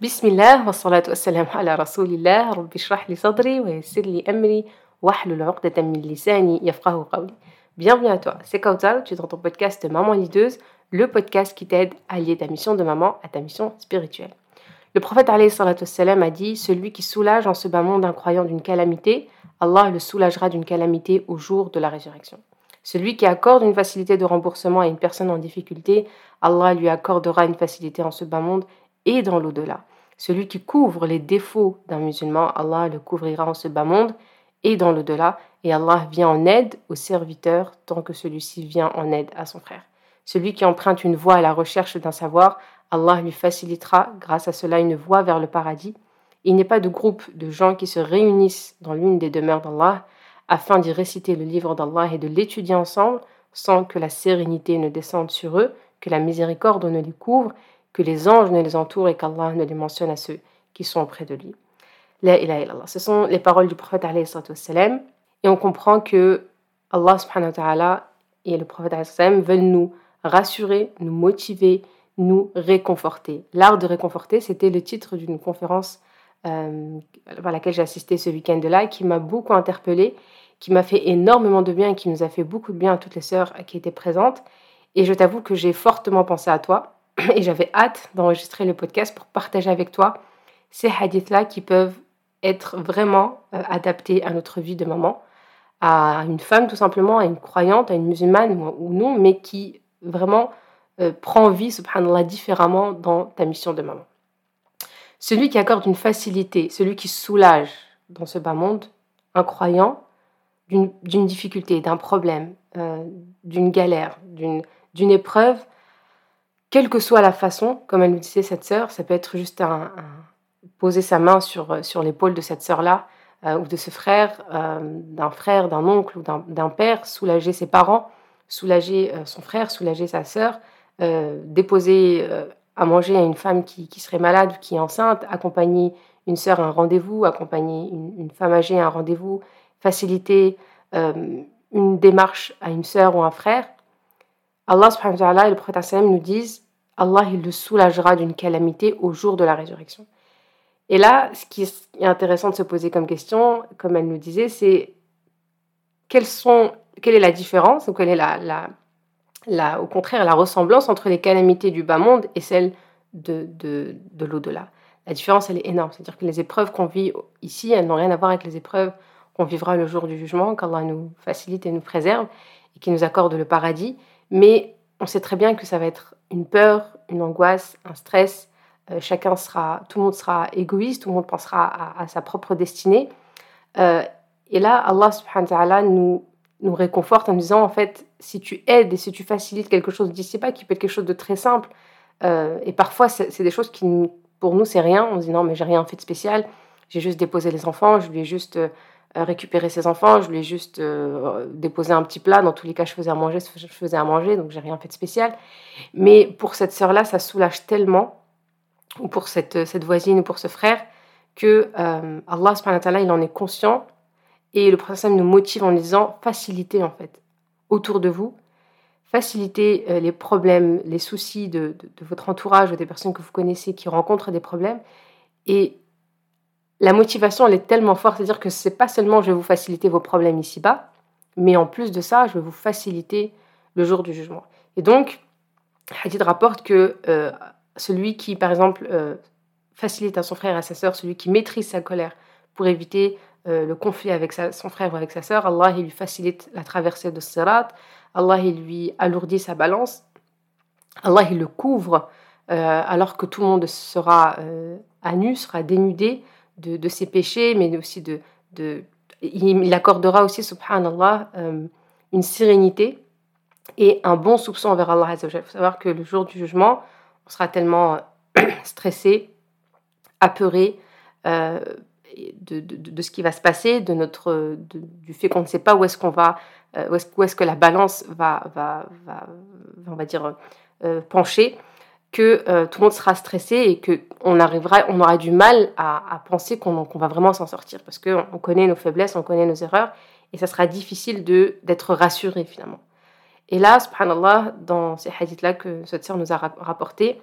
Salatu wa salam ala rasulillah, rabbi shrah li sadri wa yassir li amri, wa hlul uqdatan min lisani yafqahu qawli. Bienvenue à toi, c'est Kautal, tu es dans ton podcast Maman Lideuse, le podcast qui t'aide à lier ta mission de maman à ta mission spirituelle. Le prophète a dit Celui qui soulage en ce bas monde un croyant d'une calamité, Allah le soulagera d'une calamité au jour de la résurrection. Celui qui accorde une facilité de remboursement à une personne en difficulté, Allah lui accordera une facilité en ce bas monde et dans l'au-delà. Celui qui couvre les défauts d'un musulman, Allah le couvrira en ce bas monde et dans l'au-delà, et Allah vient en aide au serviteur tant que celui-ci vient en aide à son frère. Celui qui emprunte une voie à la recherche d'un savoir, Allah lui facilitera grâce à cela une voie vers le paradis. Il n'est pas de groupe de gens qui se réunissent dans l'une des demeures d'Allah afin d'y réciter le livre d'Allah et de l'étudier ensemble sans que la sérénité ne descende sur eux, que la miséricorde ne les couvre que les anges ne les entourent et qu'Allah ne les mentionne à ceux qui sont auprès de lui. La ilaha illallah. Ce sont les paroles du prophète salam et on comprend que Allah subhanahu et le prophète salam veulent nous rassurer, nous motiver, nous réconforter. L'art de réconforter, c'était le titre d'une conférence euh, à laquelle j'ai assisté ce week-end-là, qui m'a beaucoup interpellée, qui m'a fait énormément de bien et qui nous a fait beaucoup de bien à toutes les sœurs qui étaient présentes. Et je t'avoue que j'ai fortement pensé à toi et j'avais hâte d'enregistrer le podcast pour partager avec toi ces hadiths-là qui peuvent être vraiment euh, adaptés à notre vie de maman, à une femme tout simplement, à une croyante, à une musulmane ou, non, mais qui vraiment euh, prend vie, subhanallah, différemment dans ta mission de maman. Celui qui accorde une facilité, celui qui soulage dans ce bas monde un croyant d'une difficulté, d'un problème, euh, d'une galère, d'une épreuve, quelle que soit la façon, comme elle nous disait cette sœur, ça peut être juste poser sa main sur, euh, sur l'épaule de cette sœur-là, euh, ou de ce frère, euh, d'un frère, d'un oncle ou d'un père, soulager ses parents, soulager son frère, soulager sa sœur, déposer à manger à une femme qui, qui, serait malade ou qui est enceinte, accompagner une sœur à un rendez-vous, accompagner une, femme âgée à un rendez-vous, faciliter une démarche à une sœur ou un frère, Allah subhanahu wa et le prophète nous disent Allah il le soulagera d'une calamité au jour de la résurrection. Et là, ce qui est intéressant de se poser comme question, comme elle nous disait, c'est quelle est la différence, ou quelle est la, la, au contraire la ressemblance entre les calamités du bas monde et celles de, de, de l'au-delà. La différence, elle est énorme. C'est-à-dire que les épreuves qu'on vit ici, elles n'ont rien à voir avec les épreuves qu'on vivra le jour du jugement, qu'Allah nous facilite et nous préserve, et qui nous accorde le paradis. Mais on sait très bien que ça va être une peur, une angoisse, un stress. Euh, chacun sera, tout le monde sera égoïste, tout le monde pensera à, sa propre destinée. Euh, et là, Allah subhanahu wa nous, nous réconforte en nous disant, en fait, si tu aides et si tu facilites quelque chose d'ici pas, qui peut être quelque chose de très simple, euh, et parfois c'est des choses qui, pour nous, c'est rien. On se dit, non, mais j'ai rien fait de spécial, j'ai juste déposé les enfants, je lui ai juste récupérer ses enfants, je lui ai juste euh, déposé un petit plat. Dans tous les cas, je faisais à manger, je faisais à manger, donc j'ai rien fait de spécial. Mais pour cette sœur-là, ça soulage tellement, ou pour cette, cette voisine, ou pour ce frère, que euh, Allah subhanahu il en est conscient. Et le prophète nous motive en disant facilitez en fait autour de vous, facilitez euh, les problèmes, les soucis de, de, de, votre entourage ou des personnes que vous connaissez qui rencontrent des problèmes. Et la motivation, elle est tellement forte, c'est-à-dire que c'est pas seulement je vais vous faciliter vos problèmes ici-bas, mais en plus de ça, je vais vous faciliter le jour du jugement. Et donc, Hadith rapporte que euh, celui qui, par exemple, euh, facilite à son frère et à sa sœur, celui qui maîtrise sa colère pour éviter euh, le conflit avec son frère ou avec sa sœur, Allah il lui facilite la traversée de Sirat, Allah il lui alourdit sa balance, Allah il le couvre alors que tout le monde sera à nu, sera dénudé, de, ses péchés, mais aussi de... de il accordera aussi, subhanallah, euh, une sérénité et un bon soupçon envers Allah. Il faut savoir que le jour du jugement, on sera tellement euh, stressé, apeuré euh, de, de, ce qui va se passer, de notre, du fait qu'on ne sait pas où est-ce qu'on va, où est-ce est que la balance va, va, va, on va dire, pencher que euh, tout le monde sera stressé et qu'on arrivera, on aura du mal à, penser qu'on va vraiment s'en sortir parce qu'on connaît nos faiblesses, on connaît nos erreurs et ça sera difficile d'être rassuré finalement. Et là, subhanallah, dans ces hadiths-là que cette sœur nous a rapportés,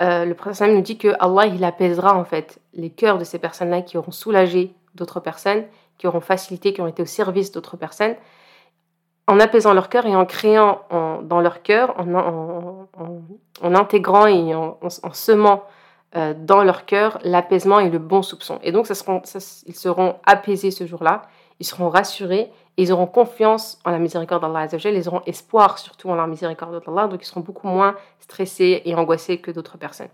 le prophète nous dit que Allah il apaisera en fait les cœurs de ces personnes-là qui auront soulagé d'autres personnes, qui auront facilité, qui ont été au service d'autres personnes, en apaisant leur cœur et en créant dans leur cœur, en, intégrant et en, semant euh, dans leur cœur l'apaisement et le bon soupçon. Et donc, ils seront apaisés ce jour-là, ils seront rassurés, et ils auront confiance en la miséricorde d'Allah ils auront espoir surtout en la miséricorde d'Allah, donc ils seront beaucoup moins stressés et angoissés que d'autres personnes.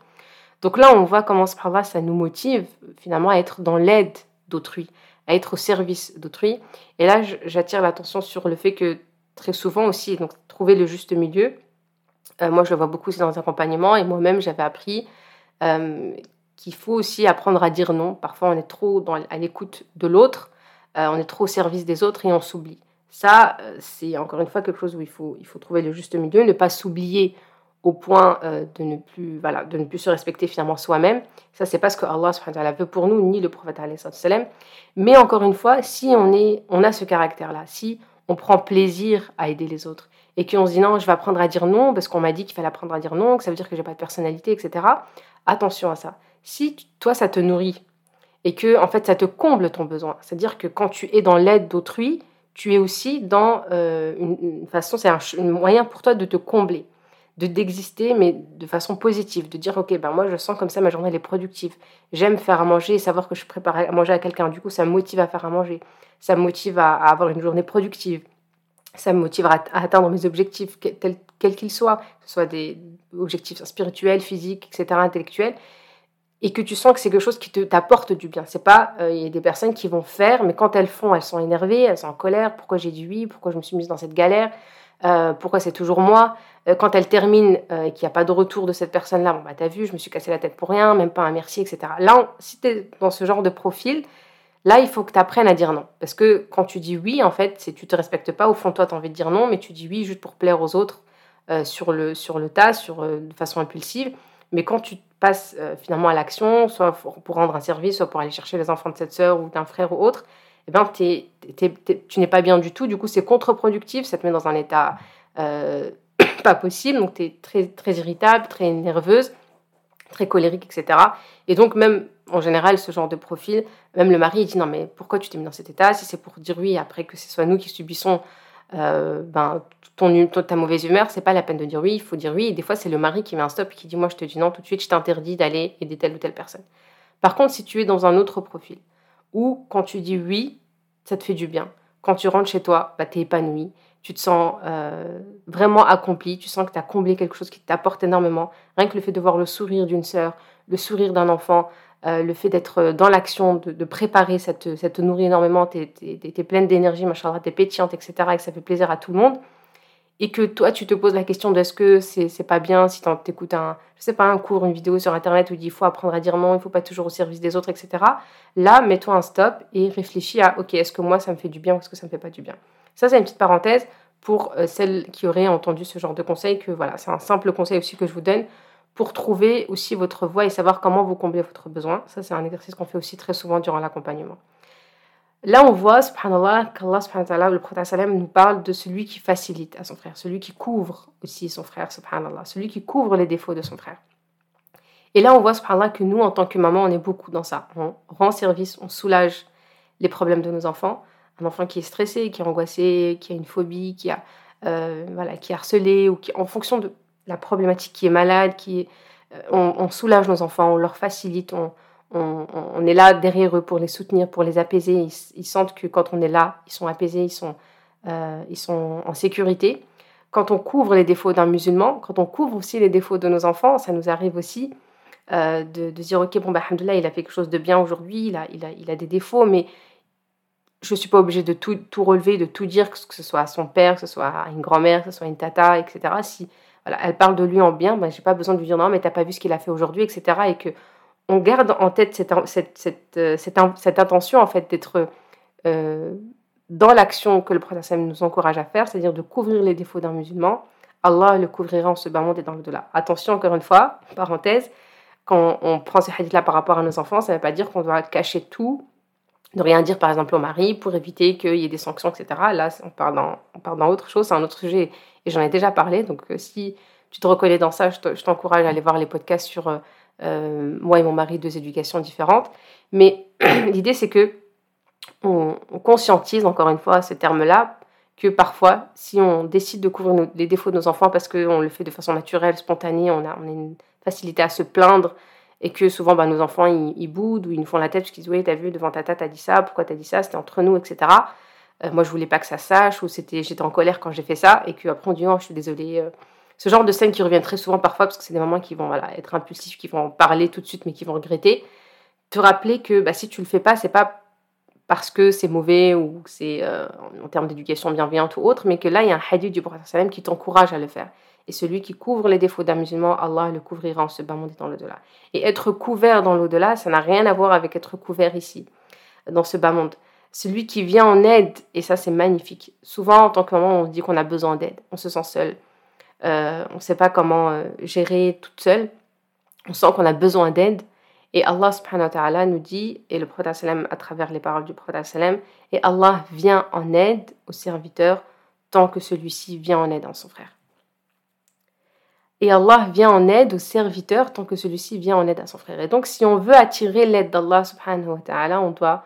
Donc là, on voit comment ça nous motive finalement à être dans l'aide d'autrui, être au service d'autrui. Et là, j'attire l'attention sur le fait que très souvent aussi, donc trouver le juste milieu. Euh, moi, je le vois beaucoup dans les accompagnements et moi-même, j'avais appris euh, qu'il faut aussi apprendre à dire non. Parfois, on est trop dans, à l'écoute de l'autre, euh, on est trop au service des autres et on s'oublie. Ça, c'est encore une fois quelque chose où il faut, il faut trouver le juste milieu, ne pas s'oublier au point de, ne plus, voilà, de ne plus se respecter finalement soi-même. Ça, c'est pas ce que Allah veut pour nous, ni le prophète. Mais encore une fois, si on, est, on a ce caractère-là, si on prend plaisir à aider les autres et qu'on se dit non, je vais apprendre à dire non parce qu'on m'a dit qu'il fallait apprendre à dire non, que ça veut dire que j'ai pas de personnalité, etc. Attention à ça. Si toi ça te nourrit et que en fait ça te comble ton besoin, c'est-à-dire que quand tu es dans l'aide d'autrui, tu es aussi dans euh, une, façon, c'est un, moyen pour toi de te combler, de d'exister mais de façon positive, de dire ok ben moi je sens comme ça ma journée elle est productive, j'aime faire à manger et savoir que je prépare à manger à quelqu'un, du coup ça me motive à faire à manger. Ça me motive à, avoir une journée productive, ça me motive à, atteindre mes objectifs, quels qu'ils soient, que ce soit des objectifs spirituels, physiques, etc., intellectuels, et que tu sens que c'est quelque chose qui t'apporte du bien. C'est pas, euh, il y a des personnes qui vont faire, mais quand elles font, elles sont énervées, elles sont en colère, pourquoi j'ai dit oui, pourquoi je me suis mise dans cette galère, euh, pourquoi c'est toujours moi? Euh, quand elles terminent et qu'il n'y a pas de retour de cette personne-là, bon bah t'as vu, je me suis cassé la tête pour rien, même pas un merci, etc. Là, si tu es dans ce genre de profil, Là, il faut que tu apprennes à dire non. Parce que quand tu dis oui, en fait, c'est tu te respectes pas. Au fond, toi, tu as envie de dire non, mais tu dis oui juste pour plaire aux autres euh, sur, le, sur le tas, sur, euh, de façon impulsive. Mais quand tu passes euh, finalement à l'action, soit pour rendre un service, soit pour aller chercher les enfants de cette sœur ou d'un frère ou autre, eh ben, tu n'es pas bien du tout. Du coup, c'est contre-productif. Ça te met dans un état pas possible. Donc, tu es très, très irritable, très nerveuse, très colérique, etc. Et donc, même en général, ce genre de profil, même le mari, il dit non, mais pourquoi tu t'es mis dans cet état? Si c'est pour dire oui, après que ce soit nous qui subissons euh, ben, ton, ta mauvaise humeur, c'est pas la peine de dire oui, il faut dire oui. Et des fois, c'est le mari qui met un stop et qui dit moi, je te dis non tout de suite, je t'interdis d'aller aider telle ou telle personne. Par contre, si tu es dans un autre profil, où quand tu dis oui, ça te fait du bien. Quand tu rentres chez toi, bah, tu es épanoui, tu te sens euh, vraiment accompli, tu sens que tu as comblé quelque chose qui t'apporte énormément. Rien que le fait de voir le sourire d'une sœur, le sourire d'un enfant, euh, le fait d'être dans l'action, de, préparer, ça te, nourrit énormément, tu es, pleine d'énergie, tu es pétillante, etc. Et que ça fait plaisir à tout le monde. Et que toi, tu te poses la question de est-ce que c'est pas bien si tu écoutes un, je pas, un cours, une vidéo sur Internet où il dit il faut apprendre à dire non, il faut pas toujours au service des autres, etc. Là, mets-toi un stop et réfléchis à ok, est-ce que moi ça me fait du bien ou est-ce que ça me fait pas du bien? Ça, c'est une petite parenthèse pour euh, celles qui auraient entendu ce genre de conseil, que voilà, c'est un simple conseil aussi que je vous donne pour trouver aussi votre voie et savoir comment vous combler votre besoin. Ça, c'est un exercice qu'on fait aussi très souvent durant l'accompagnement. Là, on voit, subhanallah, qu'Allah, subhanallah, le prophète nous parle de celui qui facilite à son frère, celui qui couvre aussi son frère, subhanallah, celui qui couvre les défauts de son frère. Et là, on voit, subhanallah, que nous, en tant que maman, on est beaucoup dans ça. On rend service, on soulage les problèmes de nos enfants. Un enfant qui est stressé, qui est angoissé, qui a une phobie, qui, a, euh, voilà, qui est harcelé, ou qui, en fonction de la problématique qui est malade, qui euh, on, soulage nos enfants, on leur facilite, on, on, est là derrière eux pour les soutenir, pour les apaiser. Ils, sentent que quand on est là, ils sont apaisés, ils sont, euh, ils sont en sécurité. Quand on couvre les défauts d'un musulman, quand on couvre aussi les défauts de nos enfants, ça nous arrive aussi euh, de, dire ok bon bah il a fait quelque chose de bien aujourd'hui, il a, il, a, il a des défauts, mais je ne suis pas obligée de tout, tout, relever, de tout dire, que ce soit à son père, que ce soit à une grand-mère, que ce soit à une tata, etc. Si elle parle de lui en bien, ben, j'ai pas besoin de lui dire non, mais t'as pas vu ce qu'il a fait aujourd'hui, etc. Et que on garde en tête cette, euh, intention en fait d'être euh, dans l'action que le prophète nous encourage à faire, c'est-à-dire de couvrir les défauts d'un musulman. Allah le couvrira en ce bas et dans le-delà. Attention, encore une fois, parenthèse, quand on prend ces hadiths-là par rapport à nos enfants, ça ne veut pas dire qu'on doit cacher tout, ne rien dire par exemple au mari pour éviter qu'il y ait des sanctions, etc. Là, on part dans, on part dans autre chose, c'est un autre sujet et j'en ai déjà parlé. Donc, euh, si tu te reconnais dans ça, je t'encourage à aller voir les podcasts sur euh, moi et mon mari, deux éducations différentes. Mais l'idée, c'est que on, conscientise, encore une fois, ce terme-là, que parfois, si on décide de couvrir les défauts de nos enfants parce qu'on le fait de façon naturelle, spontanée, on a, une facilité à se plaindre et que souvent bah, nos enfants ils, boudent ou ils nous font la tête parce qu'ils disent oui t'as vu devant ta tata t'as dit ça pourquoi t'as dit ça c'était entre nous etc euh, moi je voulais pas que ça sache ou c'était j'étais en colère quand j'ai fait ça et qu'après on dit non je suis désolée euh. Ce genre de scènes qui reviennent très souvent parfois parce que c'est des moments qui vont être impulsifs qui vont parler tout de suite mais qui vont regretter te rappeler que bah, si tu le fais pas c'est pas parce que c'est mauvais ou que c'est euh, en termes d'éducation bienveillante ou autre mais que là il y a un hadith du prophète qui t'encourage à le faire et celui qui couvre les défauts d'un musulman, Allah le couvrira en ce bas monde et dans l'au-delà. Et être couvert dans l'au-delà, ça n'a rien à voir avec être couvert ici, dans ce bas monde. Celui qui vient en aide, et ça c'est magnifique. Souvent, en tant que maman, on dit qu'on a besoin d'aide, on se sent seul. Euh, on ne sait pas comment euh, gérer toute seule. On sent qu'on a besoin d'aide. Et Allah subhanahu wa ta'ala nous dit, et le prophète à travers les paroles du prophète et Allah vient en aide au serviteur tant que celui-ci vient en aide à son frère. Et Allah vient en aide au serviteur tant que celui-ci vient en aide à son frère. Et donc, si on veut attirer l'aide d'Allah subhanahu wa ta'ala, on doit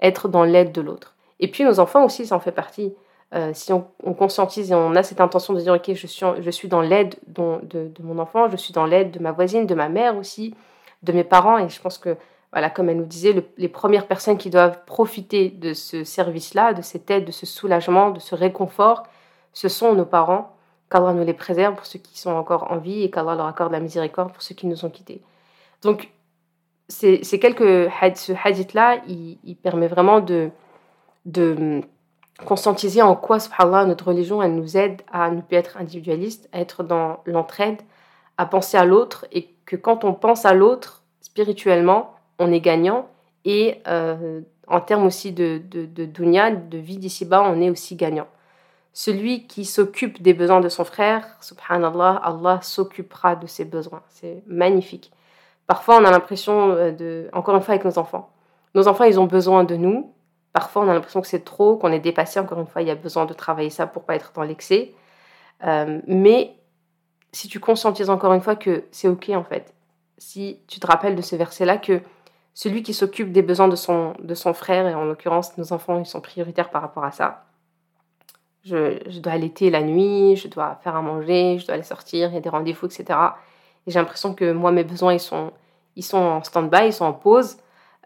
être dans l'aide de l'autre. Et puis, nos enfants aussi, ça en fait partie. Euh, si on, conscientise et on a cette intention de dire, OK, je suis, je suis dans l'aide de, de, mon enfant, je suis dans l'aide de ma voisine, de ma mère aussi, de mes parents. Et je pense que, voilà, comme elle nous disait, les premières personnes qui doivent profiter de ce service-là, de cette aide, de ce soulagement, de ce réconfort, ce sont nos parents qu'Allah nous les préserve pour ceux qui sont encore en vie et qu'Allah leur accorde la miséricorde pour ceux qui nous ont quittés. Donc, c'est quelques ce hadith-là, il, permet vraiment de, de conscientiser en quoi, subhanallah, notre religion, elle nous aide à ne plus être individualiste, à être dans l'entraide, à penser à l'autre, et que quand on pense à l'autre, spirituellement, on est gagnant, et euh, en termes aussi de, de, de dunya, de vie d'ici-bas, on est aussi gagnant. Celui qui s'occupe des besoins de son frère, subhanallah, Allah s'occupera de ses besoins. C'est magnifique. Parfois, on a l'impression euh, de, encore une fois avec nos enfants, nos enfants, ils ont besoin de nous. Parfois, on a l'impression que c'est trop, qu'on est dépassé. Encore une fois, il y a besoin de travailler ça pour pas être dans l'excès. Euh, mais si tu conscientises encore une fois que c'est ok en fait, si tu te rappelles de ce verset-là que celui qui s'occupe des besoins de son, de son frère, et en l'occurrence nos enfants, ils sont prioritaires par rapport à ça, je, dois allaiter la nuit, je dois faire à manger, je dois aller sortir, il y a des rendez-vous, etc. Et j'ai l'impression que moi, mes besoins, ils sont, ils sont en stand-by, ils sont en pause.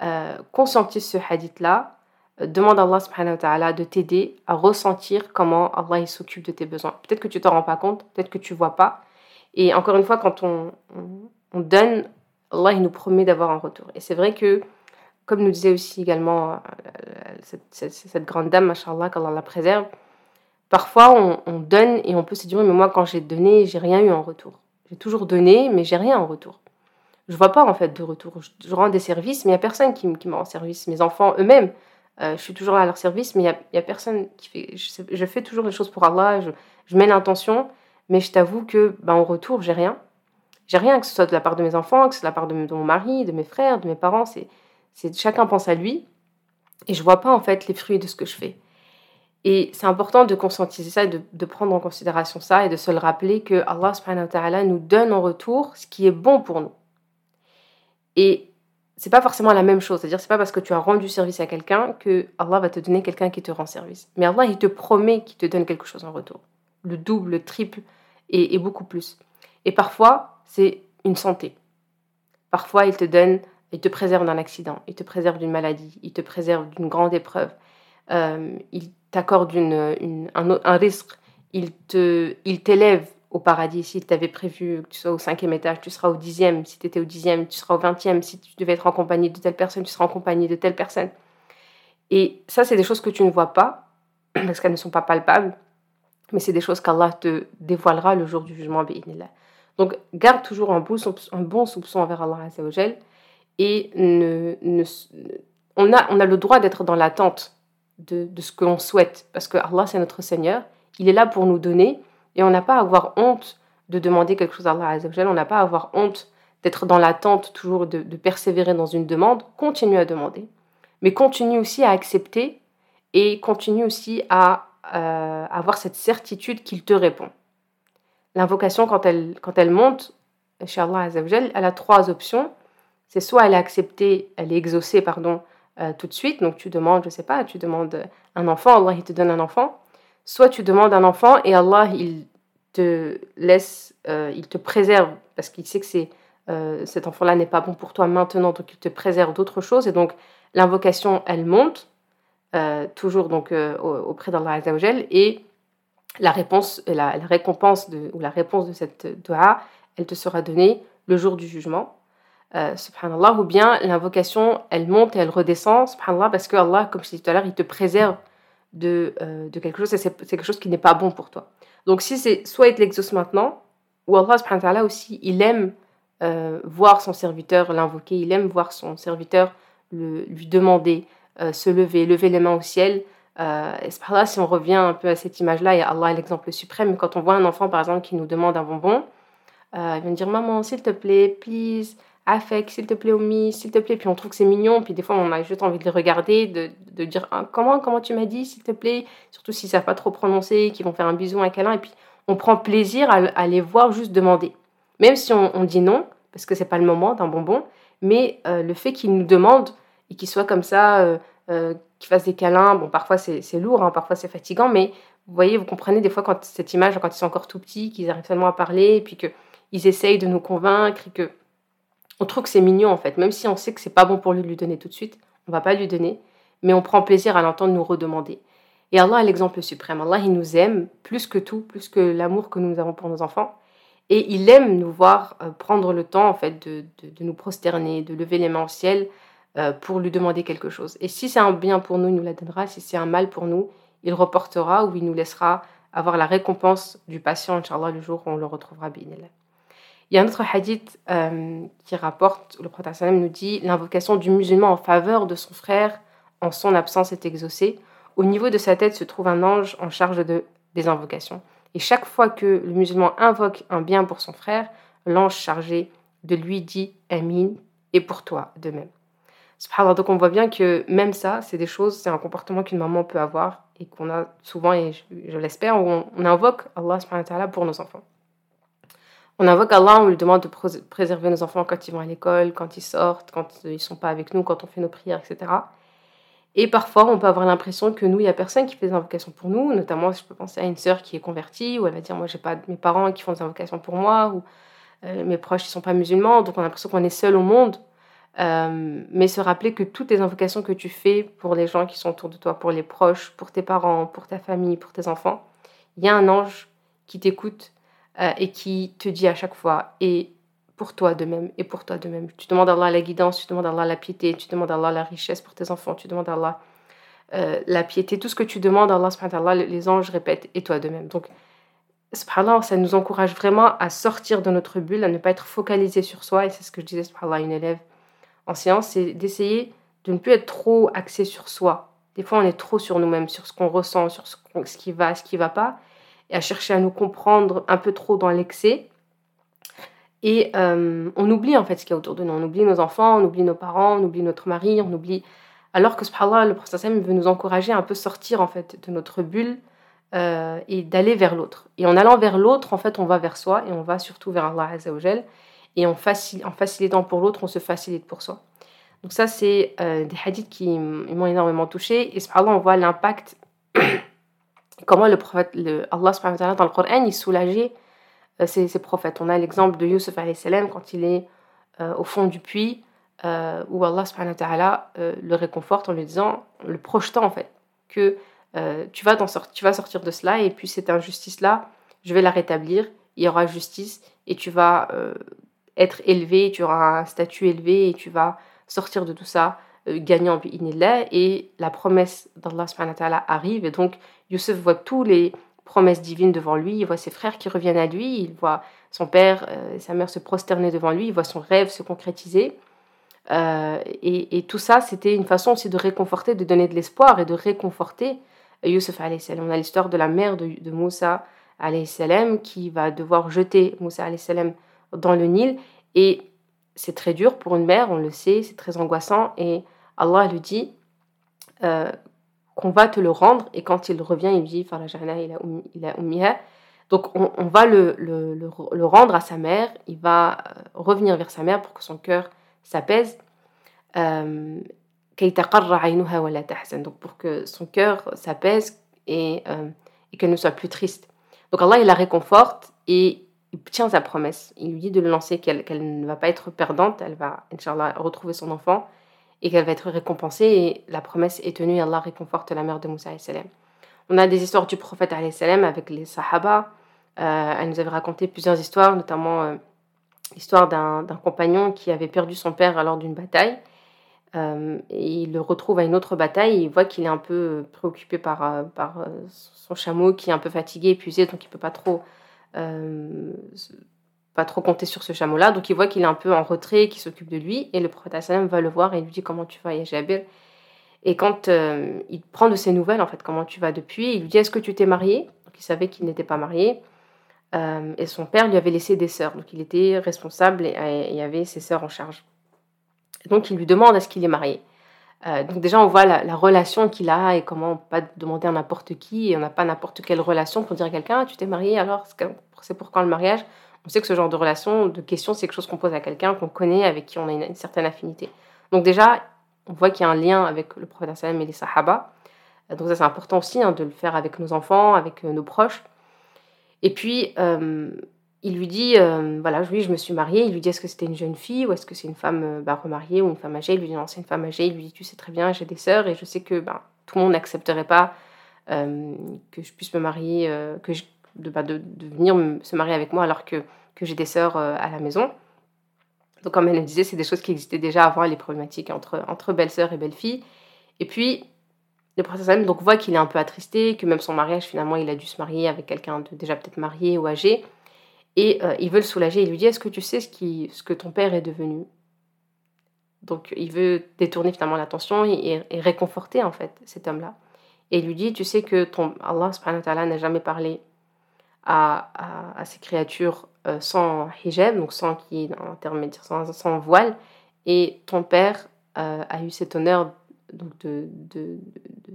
Euh, conscientise ce hadith-là. Demande à Allah subhanahu wa ta'ala de t'aider à ressentir comment Allah s'occupe de tes besoins. Peut-être que tu t'en rends pas compte, peut-être que tu vois pas. Et encore une fois, quand on, on, donne, Allah il nous promet d'avoir un retour. Et c'est vrai que, comme nous disait aussi également euh, cette, grande dame, machallah, qu'Allah la préserve, Parfois, on, donne et on peut se dire, mais moi, quand j'ai donné, j'ai rien eu en retour. J'ai toujours donné, mais j'ai rien en retour. Je vois pas en fait de retour. Je, rends des services, mais il n'y a personne qui, qui me rend service. Mes enfants eux-mêmes, euh, je suis toujours à leur service, mais il n'y a, personne qui fait. Je, fais toujours les choses pour Allah, je, mets l'intention, mais je t'avoue que ben, en retour, j'ai rien. J'ai rien, que ce soit de la part de mes enfants, que ce soit de la part de, mon mari, de mes frères, de mes parents. C'est chacun pense à lui, et je vois pas en fait les fruits de ce que je fais. Et c'est important de conscientiser ça, de, prendre en considération ça et de se le rappeler que Allah subhanahu wa nous donne en retour ce qui est bon pour nous. Et c'est pas forcément la même chose, c'est-à-dire c'est pas parce que tu as rendu service à quelqu'un que Allah va te donner quelqu'un qui te rend service. Mais Allah il te promet qu'il te donne quelque chose en retour, le double, le triple et, beaucoup plus. Et parfois c'est une santé. Parfois il te donne, il te préserve d'un accident, il te préserve d'une maladie, il te préserve d'une grande épreuve. Euh, il t'accorde une, un, risque, il t'élève au paradis. S'il t'avait prévu que tu sois au cinquième étage, tu seras au dixième. Si tu étais au dixième, tu seras au vingtième. Si tu devais être en compagnie de telle personne, tu seras en compagnie de telle personne. Et ça, c'est des choses que tu ne vois pas, parce qu'elles ne sont pas palpables, mais c'est des choses qu'Allah te dévoilera le jour du jugement. Donc, garde toujours un un bon soupçon envers Allah et ne, ne, on, a, on a le droit d'être dans l'attente de, ce que l'on souhaite. Parce que Allah, c'est notre Seigneur. Il est là pour nous donner. Et on n'a pas à avoir honte de demander quelque chose à Allah. On n'a pas à avoir honte d'être dans l'attente toujours de, persévérer dans une demande. Continue à demander. Mais continue aussi à accepter et continue aussi à euh, avoir cette certitude qu'il te répond. l'invocation, quand elle, quand elle monte, chez Allah elle a trois options. C'est soit elle est acceptée, elle est exaucée, pardon, euh, tout de suite. Donc tu demandes, je sais pas, tu demandes un enfant, Allah il te donne un enfant. Soit tu demandes un enfant et Allah il te laisse, euh, il te préserve parce qu'il sait que euh, cet enfant-là n'est pas bon pour toi maintenant, donc il te préserve d'autres choses. Et donc l'invocation, elle monte toujours donc auprès d'Allah Azzawajal et la réponse, la, récompense ou la réponse de cette dua, elle te sera donnée le jour du jugement. Euh, subhanallah, ou bien l'invocation, elle monte et elle redescend, subhanallah, parce que Allah, comme je disais tout à l'heure, il te préserve de, euh, de quelque chose et c'est quelque chose qui n'est pas bon pour toi. Donc si c'est soit il te l'exauce maintenant, ou Allah subhanahu aussi, il aime euh, voir son serviteur l'invoquer, il aime voir son serviteur lui demander, se lever, lever les mains au ciel. et subhanallah, si on revient un peu à cette image-là, et Allah est l'exemple suprême, quand on voit un enfant par exemple qui nous demande un bonbon, il me dire maman, s'il te plaît, please, affect, s'il te plaît, Omi, s'il te plaît. Puis on trouve que c'est mignon. Puis des fois, on a juste envie de les regarder, de, de dire ah, comment, comment tu m'as dit, s'il te plaît? Surtout s'ils savent pas trop prononcer, qu'ils vont faire un bisou, un câlin. Et puis on prend plaisir à, les voir juste demander. Même si on, dit non, parce que c'est pas le moment d'un bonbon, mais euh, le fait qu'ils nous demandent et qu'ils soient comme ça, euh, euh, qu'ils fassent des câlins, bon, parfois c'est lourd, hein, parfois c'est fatigant, mais vous voyez, vous comprenez des fois quand cette image, quand ils sont encore tout petits, qu'ils arrivent seulement à parler, et puis qu'ils essayent de nous convaincre, et que on trouve que c'est mignon en fait, même si on sait que c'est pas bon pour lui de lui donner tout de suite, on va pas lui donner, mais on prend plaisir à l'entendre nous redemander. Et Allah est l'exemple suprême. Allah, il nous aime plus que tout, plus que l'amour que nous avons pour nos enfants. Et il aime nous voir euh, prendre le temps en fait de, nous prosterner, de lever les mains au ciel euh, pour lui demander quelque chose. Et si c'est un bien pour nous, il nous la donnera. Si c'est un mal pour nous, il reportera ou il nous laissera avoir la récompense du patient, Inch'Allah, le jour où on le retrouvera. Binillah. Il y a un autre hadith euh, qui rapporte, le prophète nous dit l'invocation du musulman en faveur de son frère en son absence est exaucée. Au niveau de sa tête se trouve un ange en charge de, des invocations. Et chaque fois que le musulman invoque un bien pour son frère, l'ange chargé de lui dit Amin et pour toi de même. Donc on voit bien que même ça, c'est des choses, c'est un comportement qu'une maman peut avoir et qu'on a souvent, et je, l'espère, on, on, invoque Allah pour nos enfants. On invoque Allah, on lui demande de préserver nos enfants quand ils vont à l'école, quand ils sortent, quand ils ne sont pas avec nous, quand on fait nos prières, etc. Et parfois, on peut avoir l'impression que nous, il n'y a personne qui fait des invocations pour nous. Notamment, je peux penser à une sœur qui est convertie, où elle va dire Moi, j'ai pas mes parents qui font des invocations pour moi, ou euh, mes proches ne sont pas musulmans. Donc, on a l'impression qu'on est seul au monde. Euh, mais se rappeler que toutes les invocations que tu fais pour les gens qui sont autour de toi, pour les proches, pour tes parents, pour ta famille, pour tes enfants, il y a un ange qui t'écoute euh, et qui te dit à chaque fois, et pour toi de même, et pour toi de même. Tu demandes à Allah la guidance, tu demandes à Allah la piété, tu demandes à Allah la richesse pour tes enfants, tu demandes à Allah euh, la piété, tout ce que tu demandes Allah, les anges répètent, et toi de même. Donc, subhanallah, ça nous encourage vraiment à sortir de notre bulle, à ne pas être focalisé sur soi, et c'est ce que je disais, subhanallah, à une élève en séance, c'est d'essayer de ne plus être trop axé sur soi. Des fois, on est trop sur nous-mêmes, sur ce qu'on ressent, sur ce, ce qui va, ce qui va pas, et à chercher à nous comprendre un peu trop dans l'excès. Et euh, on oublie en fait ce qu'il y a autour de nous. On oublie nos enfants, on oublie nos parents, on oublie notre mari, on oublie. Alors que subhanallah, le prophète veut nous encourager à un peu sortir en fait de notre bulle euh, et d'aller vers l'autre. Et en allant vers l'autre, en fait, on va vers soi et on va surtout vers Allah Azzawajal. Et en, en facilitant pour l'autre, on se facilite pour soi. Donc ça, c'est euh, des hadiths qui m'ont énormément touché. Et subhanallah, on voit l'impact comment le prophète, Allah dans le Coran, il soulageait euh, ses, prophètes. On a l'exemple de Yusuf salam quand il est euh, au fond du puits, euh, où Allah le réconforte en lui disant, le projetant en fait, que tu, vas tu vas sortir de cela et puis cette injustice-là, je vais la rétablir, il y aura justice et tu vas être élevé, tu auras un statut élevé et tu vas sortir de tout ça euh, gagnant bi'inillah et la promesse d'Allah arrive et donc Youssef voit tous les promesses divines devant lui, il voit ses frères qui reviennent à lui, il voit son père euh, et sa mère se prosterner devant lui, il voit son rêve se concrétiser. Euh, et, tout ça, c'était une façon aussi de réconforter, de donner de l'espoir et de réconforter Youssef. On a l'histoire de la mère de, de Moussa qui va devoir jeter Moussa dans le Nil et c'est très dur pour une mère, on le sait, c'est très angoissant. Et Allah lui dit euh, qu'on va te le rendre. Et quand il revient, il dit il a, il a Donc on, va le, le, rendre à sa mère, il va revenir vers sa mère pour que son cœur s'apaise. donc pour que son cœur s'apaise et, et qu'elle ne soit plus triste. Donc Allah, il la réconforte et il tient sa promesse. Il lui dit de le lancer, qu'elle ne va pas être perdante, elle va, retrouver son enfant et qu'elle va être récompensée. Et la promesse est tenue, Allah réconforte la mère de Moussa salam. On a des histoires du prophète salam avec les Sahaba. Euh, elle nous avait raconté plusieurs histoires, notamment euh, l'histoire d'un compagnon qui avait perdu son père lors d'une bataille. Euh, et il le retrouve à une autre bataille et il voit qu'il est un peu préoccupé par, par son chameau qui est un peu fatigué, épuisé, donc il ne peut pas trop pas trop compter sur ce chameau-là. Donc il voit qu'il est un peu en retrait, qu'il s'occupe de lui. Et le prophète va le voir et lui dit comment tu vas, ya Jabir? Et quand euh, il prend de ses nouvelles, en fait, comment tu vas depuis, il lui dit est-ce que tu t'es marié? Donc il savait qu'il n'était pas marié. Euh, et son père lui avait laissé des sœurs. Donc il était responsable et, y avait ses sœurs en charge. donc il lui demande est-ce qu'il est marié? Donc déjà on voit la, relation qu'il a et comment on peut pas demander à n'importe qui et on n'a pas n'importe quelle relation pour dire à quelqu'un tu t'es marié alors c'est pour quand le mariage? On sait que ce genre de relation, de questions, c'est quelque chose qu'on pose à quelqu'un qu'on connaît, avec qui on a une, certaine affinité. Donc déjà, on voit qu'il y a un lien avec le prophète et les sahaba. Donc ça c'est important aussi hein, de le faire avec nos enfants, avec euh, nos proches. Et puis, euh, il lui dit, euh, voilà, oui, je me suis mariée. Il lui dit, est-ce que c'était une jeune fille ou est-ce que c'est une femme bah, remariée ou une femme âgée? Il lui dit, non, c'est une femme âgée. Il lui dit, tu sais très bien, j'ai des sœurs et je sais que ben, tout le monde n'accepterait pas que je puisse me marier, que bah, de, venir se marier avec moi alors que, que j'ai des sœurs euh, à la maison. Donc, comme elle me disait, c'est des choses qui existaient déjà avant les problématiques entre, entre belle-sœur et belle-fille. Et puis, le prince donc voit qu'il est un peu attristé, que même son mariage, finalement, il a dû se marier avec quelqu'un de déjà peut-être marié ou âgé. Et euh, il veut le soulager. Il lui dit Est-ce que tu sais ce, qui, ce que ton père est devenu? Donc, il veut détourner finalement l'attention et, réconforter, en fait, cet homme-là. Et il lui dit Tu sais que ton Allah n'a jamais parlé à, à, ces créatures euh, sans hijab, donc sans qui intermédiaire, sans, sans, voile. Et ton père euh, a eu cet honneur donc de, de,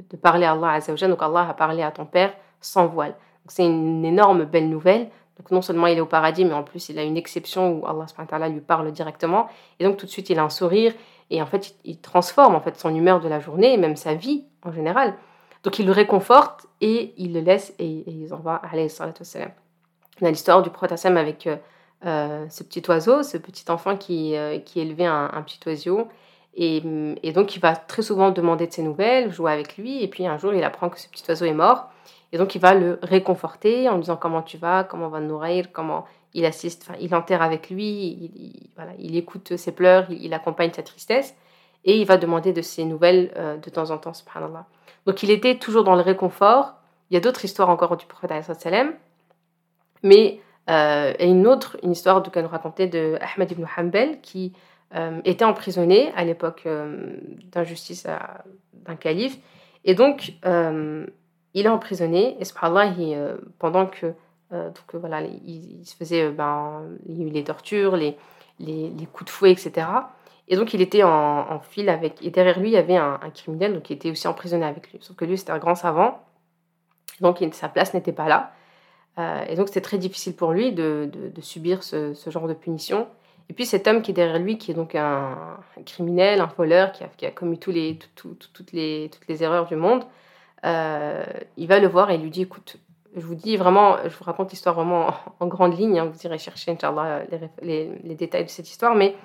de, parler à Allah Azzawajal. Donc Allah a parlé à ton père sans voile. C'est une énorme belle nouvelle. Donc non seulement il est au paradis, mais en plus il a une exception où Allah lui parle directement. Et donc tout de suite il a un sourire et en fait il transforme en fait son humeur de la journée et même sa vie en général. Donc il le réconforte et il le laisse et, ils envoient alayhi salatu wassalam. On a l'histoire du prophète avec euh, euh, ce petit oiseau, ce petit enfant qui, euh, qui élevait un, petit oiseau. Et, et, donc il va très souvent demander de ses nouvelles, jouer avec lui. Et puis un jour il apprend que ce petit oiseau est mort. Et donc il va le réconforter en lui disant comment tu vas, comment va nourrir, comment il assiste, enfin, il enterre avec lui, il, voilà, il écoute ses pleurs, il, accompagne sa tristesse. Et il va demander de ses nouvelles de temps en temps, subhanallah. Donc il était toujours dans le réconfort. Il y a d'autres histoires encore du prophète mais euh, et une autre, une histoire que nous racontait de Ahmed ibn Hanbal qui euh, était emprisonné à l'époque euh, d'injustice d'un calife. Et donc, il est emprisonné, et subhanallah, pendant que, donc, voilà, il, se faisait, ben, il y a eu les tortures, les, les, coups de fouet, etc. Et donc, il était en, file avec. Et derrière lui, il y avait un, criminel donc, qui était aussi emprisonné avec lui. Sauf que lui, c'était un grand savant. Donc, sa place n'était pas là. Euh, et donc, c'était très difficile pour lui de, subir ce, genre de punition. Et puis, cet homme qui est derrière lui, qui est donc un, criminel, un voleur, qui a, commis tous les, toutes, les, toutes les erreurs du monde, euh, il va le voir et lui dit Écoute, je vous dis vraiment, je vous raconte l'histoire vraiment en, grande ligne. Hein, vous irez chercher, Inch'Allah, les, les, détails de cette histoire. Mais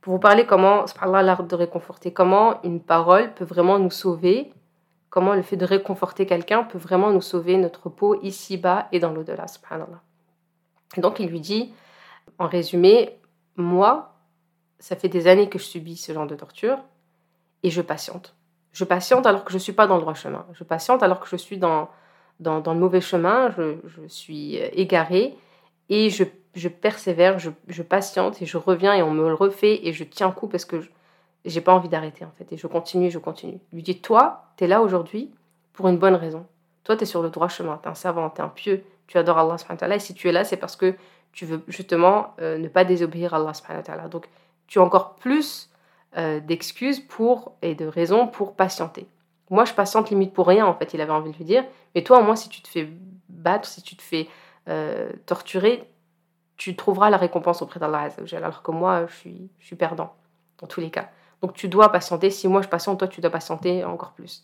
pour vous parler comment, l'art de réconforter, comment une parole peut vraiment nous sauver, comment le fait de réconforter quelqu'un peut vraiment nous sauver notre peau ici-bas et dans l'au-delà. Donc il lui dit, en résumé, moi, ça fait des années que je subis ce genre de torture et je patiente. Je patiente alors que je ne suis pas dans le droit chemin. Je patiente alors que je suis dans, dans, le mauvais chemin, je, je suis égarée et je je persévère, je, patiente et je reviens et on me le refait et je tiens coup parce que j'ai pas envie d'arrêter en fait. Et je continue, je continue. lui dit Toi, tu es là aujourd'hui pour une bonne raison. Toi, tu es sur le droit chemin, tu es un savant, tu es un pieux, tu adores Allah. Et si tu es là, c'est parce que tu veux justement euh, ne pas désobéir à Allah. Donc, tu as encore plus euh, d'excuses pour et de raisons pour patienter. Moi, je patiente limite pour rien, en fait, il avait envie de lui dire. Mais toi, au moins, si tu te fais battre, si tu te fais torturer, tu trouveras la récompense auprès d'Allah alors que moi, je suis, je suis perdant, dans tous les cas. Donc tu dois patienter. Si moi je patiente, toi tu dois patienter encore plus.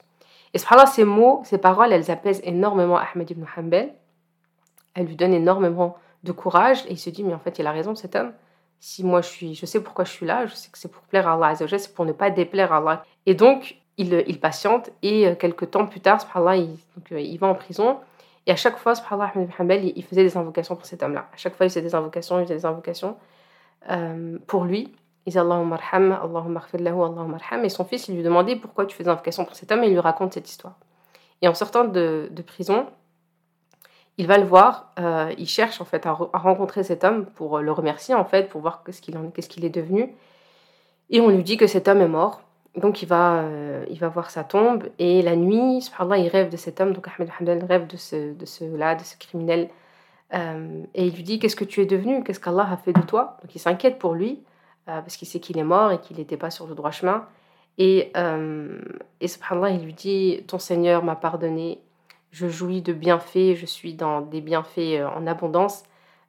Et subhanallah, ces mots, ces paroles, elles apaisent énormément Ahmed ibn Hanbal. Elles lui donnent énormément de courage et il se dit, mais en fait, il a raison cet homme. Si moi je suis, je sais pourquoi je suis là, je sais que c'est pour plaire à Allah c'est pour ne pas déplaire à Allah. Et donc, il, patiente et euh, quelques temps plus tard, il, euh, il va en prison. Et à chaque fois, subhanallah, il, faisait des invocations pour cet homme-là. À chaque fois, il faisait des invocations, il faisait des invocations euh, pour lui. Il disait Allahumma arham, Allahumma lahu, Allahumma arham. Et son fils, il lui demandait pourquoi tu fais des invocations pour cet homme et il lui raconte cette histoire. Et en sortant de prison, il va le voir, euh, il cherche en fait à, rencontrer cet homme pour le remercier en fait, pour voir qu'est-ce qu'il est devenu. Et on lui dit que cet homme est mort. Donc il va, euh, il va voir sa tombe et la nuit, subhanallah, il rêve de cet homme. Donc Ahmed Hamdan rêve de ce, de ce là, de ce criminel. Euh, et il lui dit qu'est-ce que tu es devenu, qu'est-ce qu'Allah a fait de toi? Donc il s'inquiète pour lui parce qu'il sait qu'il est mort et qu'il n'était pas sur le droit chemin. Et, et subhanallah, il lui dit ton Seigneur m'a pardonné je jouis de bienfaits, je suis dans des bienfaits euh, en abondance,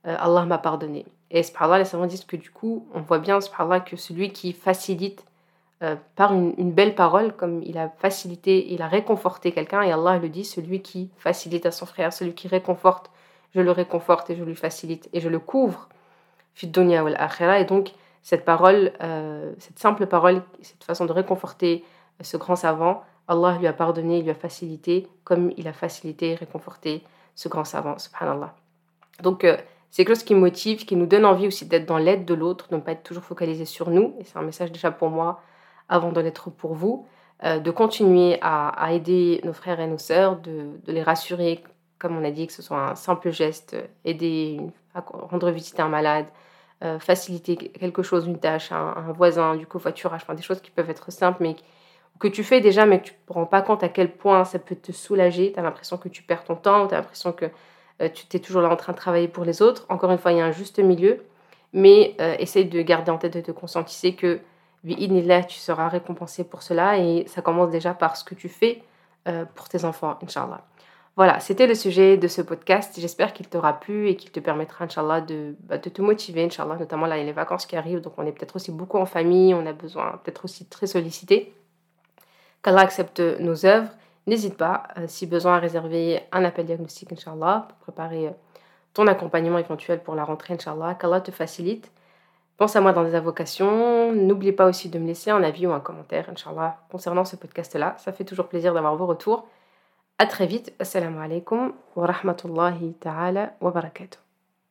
euh, Allah m'a pardonné. Et subhanallah, les savants disent que du coup, on voit bien subhanallah que celui qui facilite euh, par une, belle parole, comme il a facilité, il a réconforté quelqu'un, et Allah le dit, celui qui facilite à son frère, celui qui réconforte, je le réconforte et je lui facilite, et je le couvre. Et donc, cette parole, cette simple parole, cette façon de réconforter ce grand savant, Allah lui a pardonné, lui a facilité, comme il a facilité et réconforté ce grand savant, subhanallah. Donc, euh, c'est quelque chose qui motive, qui nous donne envie aussi d'être dans l'aide de l'autre, de ne pas être toujours focalisé sur nous. Et c'est un message déjà pour moi, avant de l'être pour vous, euh, de continuer à, aider nos frères et nos sœurs, de, les rassurer, comme on a dit, que ce soit un simple geste, aider à rendre visite à un malade, euh, faciliter quelque chose, une tâche, un, voisin, du covoiturage, enfin des choses qui peuvent être simples, mais que tu fais déjà, mais que tu ne te rends pas compte à quel point ça peut te soulager. Tu as l'impression que tu perds ton temps, tu as l'impression que euh, tu es toujours là en train de travailler pour les autres. Encore une fois, il y a un juste milieu, mais euh, essaye de garder en tête, de te conscientiser que, là, tu seras récompensé pour cela et ça commence déjà par ce que tu fais euh, pour tes enfants, Inch'Allah. Voilà, c'était le sujet de ce podcast. J'espère qu'il t'aura plu et qu'il te permettra, Inch'Allah, de, bah, de te motiver, Inch'Allah. Notamment là, il y a les vacances qui arrivent, donc on est peut-être aussi beaucoup en famille, on a besoin peut-être aussi très sollicité qu'Allah accepte nos œuvres. N'hésite pas, euh, si besoin, à réserver un appel diagnostique, Inch'Allah, pour préparer euh, ton accompagnement éventuel pour la rentrée, Inch'Allah. Qu'Allah te facilite. Pense à moi dans des invocations. N'oublie pas aussi de me laisser un avis ou un commentaire, Inch'Allah, concernant ce podcast-là. Ça fait toujours plaisir d'avoir vos retours. À très vite. Assalamu alaikum wa rahmatullahi ta'ala wa barakatuh.